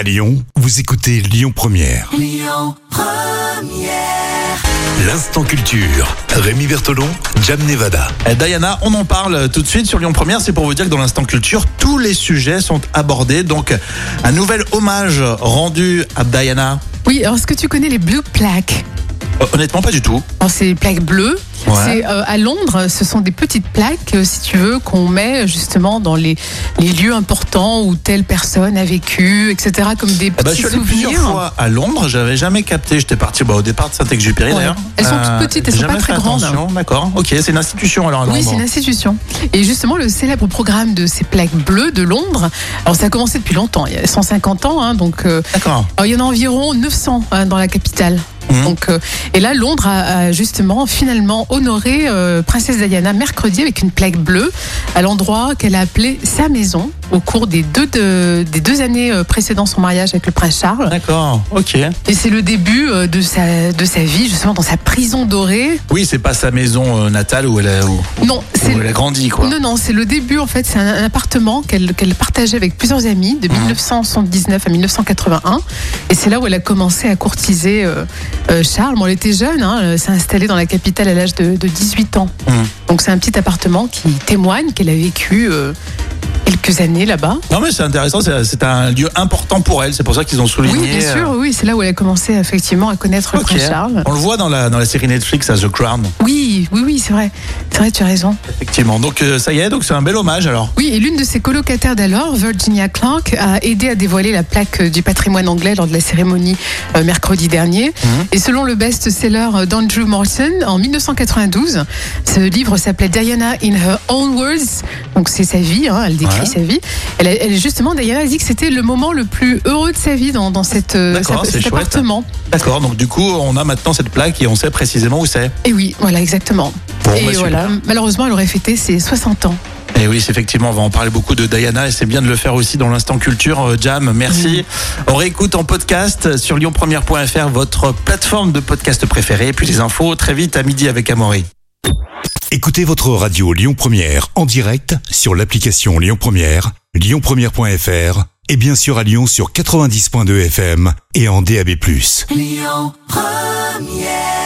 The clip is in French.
À Lyon, vous écoutez Lyon Première. L'instant culture. Rémi Bertolon, Jam Nevada. Eh, Diana, on en parle tout de suite sur Lyon Première. C'est pour vous dire que dans l'instant culture, tous les sujets sont abordés. Donc, un nouvel hommage rendu à Diana. Oui, alors est-ce que tu connais les Blue Plaques? Euh, Honnêtement, pas du tout. Alors, C'est les plaques bleues. Ouais. C'est euh, à Londres, ce sont des petites plaques, euh, si tu veux, qu'on met justement dans les, les lieux importants où telle personne a vécu, etc., comme des Eh ben, je petits suis allé souvenirs. plusieurs fois à Londres. J'avais jamais capté. J'étais parti bah, au départ de Saint-Exupéry Ouais. d'ailleurs. Elles sont toutes petites, elles j'ai sont pas très grandes. D'accord. Ok, c'est une institution alors à Oui, Londres. c'est une institution. Et justement, le célèbre programme de ces plaques bleues de Londres, alors ça a commencé depuis longtemps, il y a 150 ans, hein, donc euh, D'accord. alors, il y en a environ 900 hein, dans la capitale. Mhm. Donc, euh, et là, Londres a, a justement finalement honoré euh, Princesse Diana mercredi avec une plaque bleue à l'endroit qu'elle a appelé sa maison au cours des deux, de- des deux années euh, précédant son mariage avec le prince Charles. D'accord. Ok. Et c'est le début euh, de sa, de sa vie, justement dans sa prison dorée. Oui, c'est pas sa maison euh, natale où elle a, où, Non, où elle a grandi quoi. Non, non, c'est le début en fait. C'est un, un appartement qu'elle partageait avec plusieurs amis de 1979 à 1981. Et c'est là où elle a commencé à courtiser euh, euh, Charles. Bon, elle était jeune, hein, elle s'est installée dans la capitale à l'âge de, de 18 ans. Mhm. Donc c'est un petit appartement qui témoigne qu'elle a vécu euh, quelques années là-bas. Non mais c'est intéressant. C'est un lieu important pour elle. C'est pour ça qu'ils ont souligné. Oui, bien sûr, oui, c'est là où elle a commencé effectivement à connaître le prince Charles. On le voit dans la, dans la série Netflix à The Crown, Oui, oui, oui, c'est vrai. C'est vrai, tu as raison. effectivement. Donc euh, ça y est, donc c'est un bel hommage alors. Oui, et l'une de ses colocataires d'alors, Virginia Clark, a aidé à dévoiler la plaque euh, du patrimoine anglais lors de la cérémonie euh, mercredi dernier. Et selon le best-seller d'Andrew Morton, en 1992, ce livre s'appelait Diana in Her Own Words. Donc c'est sa vie, hein, elle décrit Ouais. sa vie. Elle, elle, justement, Diana a dit que c'était le moment le plus heureux de sa vie dans, dans cette, euh, cet chouette. appartement. D'accord. Donc du coup, on a maintenant cette plaque et on sait précisément où c'est. Et oui, voilà, exactement. Bon, et bah, voilà, malheureusement, elle aurait fêté ses 60 ans. Et oui, c'est effectivement, on va en parler beaucoup de Diana et c'est bien de le faire aussi dans l'instant culture. Euh, Jam, merci. On réécoute en podcast sur lyonpremière.fr, votre plateforme de podcast préférée. Et puis les infos très vite à midi avec Amaury. Écoutez votre radio Lyon Première en direct sur l'application Lyon Première, lyonpremière.fr et bien sûr à Lyon sur 90.2 FM et en DAB+. Lyon Première